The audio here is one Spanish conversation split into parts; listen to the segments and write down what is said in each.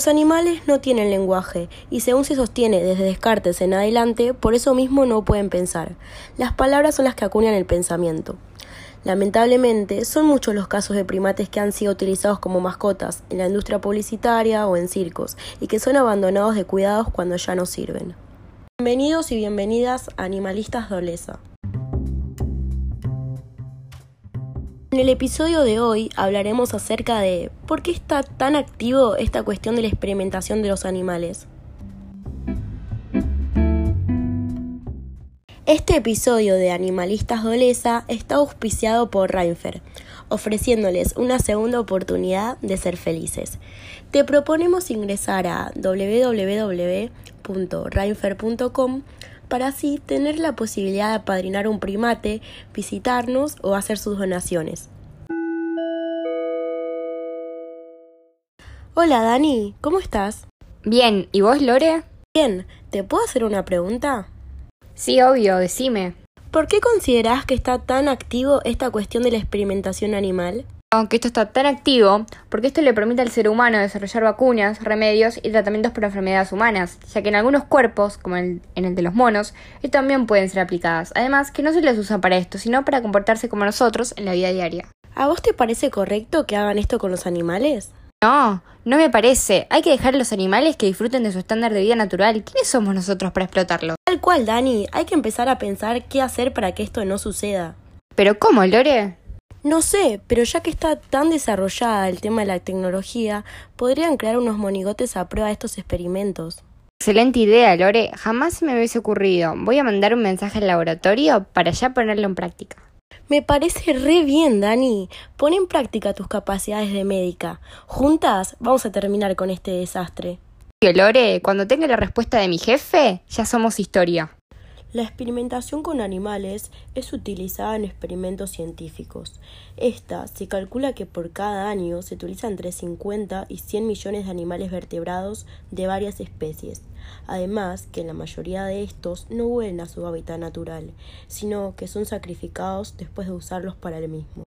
Los animales no tienen lenguaje y según se sostiene desde Descartes en adelante, por eso mismo no pueden pensar. Las palabras son las que acuñan el pensamiento. Lamentablemente, son muchos los casos de primates que han sido utilizados como mascotas en la industria publicitaria o en circos y que son abandonados de cuidados cuando ya no sirven. Bienvenidos y bienvenidas a Animalistas Doleza. En el episodio de hoy hablaremos acerca de por qué está tan activo esta cuestión de la experimentación de los animales. Este episodio de Animalistas Doleza está auspiciado por Reinfer, ofreciéndoles una segunda oportunidad de ser felices. Te proponemos ingresar a www.reinfer.com para así tener la posibilidad de apadrinar un primate, visitarnos o hacer sus donaciones. Hola Dani, ¿cómo estás? Bien, ¿y vos, Lore? Bien, ¿te puedo hacer una pregunta? Sí, obvio, decime. ¿Por qué considerás que está tan activo esta cuestión de la experimentación animal? Aunque esto está tan activo, porque esto le permite al ser humano desarrollar vacunas, remedios y tratamientos para enfermedades humanas, ya que en algunos cuerpos, como en el de los monos, estos también pueden ser aplicadas. Además, que no se les usa para esto, sino para comportarse como nosotros en la vida diaria. ¿A vos te parece correcto que hagan esto con los animales? No, no me parece. Hay que dejar a los animales que disfruten de su estándar de vida natural. ¿Quiénes somos nosotros para explotarlo? Tal cual, Dani. Hay que empezar a pensar qué hacer para que esto no suceda. ¿Pero cómo, Lore? No sé, pero ya que está tan desarrollada el tema de la tecnología, podrían crear unos monigotes a prueba de estos experimentos. Excelente idea, Lore. Jamás se me hubiese ocurrido. Voy a mandar un mensaje al laboratorio para ya ponerlo en práctica. Me parece re bien, Dani. Pon en práctica tus capacidades de médica. Juntas vamos a terminar con este desastre. Lore, cuando tenga la respuesta de mi jefe, ya somos historia. La experimentación con animales es utilizada en experimentos científicos. Esta se calcula que por cada año se utiliza entre 50 y 100 millones de animales vertebrados de varias especies. Además, que la mayoría de estos no vuelven a su hábitat natural, sino que son sacrificados después de usarlos para el mismo.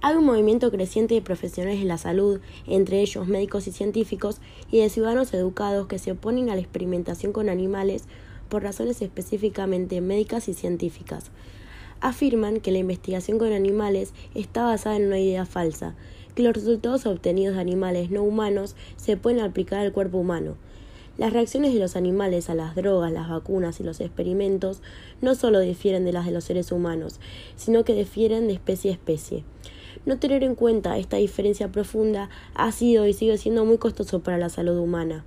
Hay un movimiento creciente de profesionales de la salud, entre ellos médicos y científicos, y de ciudadanos educados que se oponen a la experimentación con animales por razones específicamente médicas y científicas. Afirman que la investigación con animales está basada en una idea falsa, que los resultados obtenidos de animales no humanos se pueden aplicar al cuerpo humano. Las reacciones de los animales a las drogas, las vacunas y los experimentos no solo difieren de las de los seres humanos, sino que difieren de especie a especie. No tener en cuenta esta diferencia profunda ha sido y sigue siendo muy costoso para la salud humana.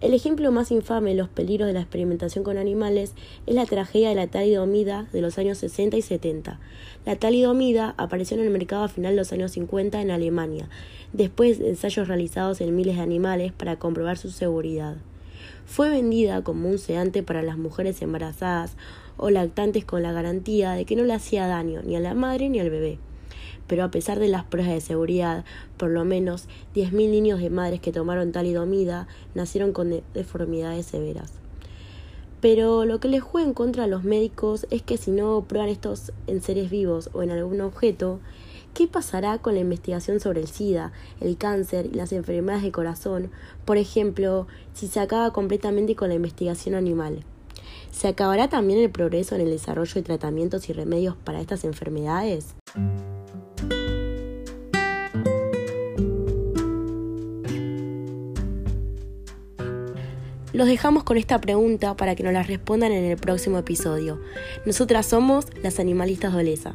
El ejemplo más infame de los peligros de la experimentación con animales es la tragedia de la talidomida de los años 60 y 70. La talidomida apareció en el mercado a final de los años 50 en Alemania, después de ensayos realizados en miles de animales para comprobar su seguridad. Fue vendida como un sedante para las mujeres embarazadas o lactantes con la garantía de que no le hacía daño ni a la madre ni al bebé pero a pesar de las pruebas de seguridad, por lo menos 10.000 niños de madres que tomaron talidomida nacieron con deformidades severas. Pero lo que les juega en contra a los médicos es que si no prueban estos en seres vivos o en algún objeto, ¿qué pasará con la investigación sobre el SIDA, el cáncer y las enfermedades de corazón? Por ejemplo, si se acaba completamente con la investigación animal. ¿Se acabará también el progreso en el desarrollo de tratamientos y remedios para estas enfermedades? Los dejamos con esta pregunta para que nos la respondan en el próximo episodio. Nosotras somos las animalistas de.